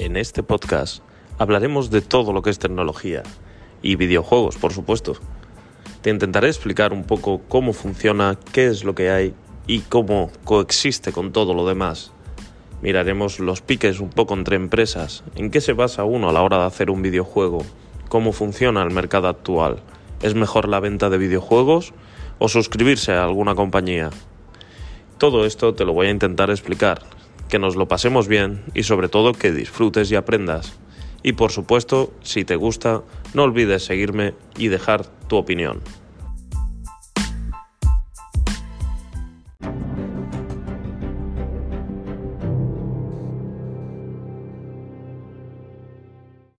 En este podcast hablaremos de todo lo que es tecnología y videojuegos, por supuesto. Te intentaré explicar un poco cómo funciona, qué es lo que hay y cómo coexiste con todo lo demás. Miraremos los piques un poco entre empresas, en qué se basa uno a la hora de hacer un videojuego, cómo funciona el mercado actual. ¿Es mejor la venta de videojuegos o suscribirse a alguna compañía? Todo esto te lo voy a intentar explicar, que nos lo pasemos bien y sobre todo que disfrutes y aprendas. Y por supuesto, si te gusta, no olvides seguirme y dejar tu opinión.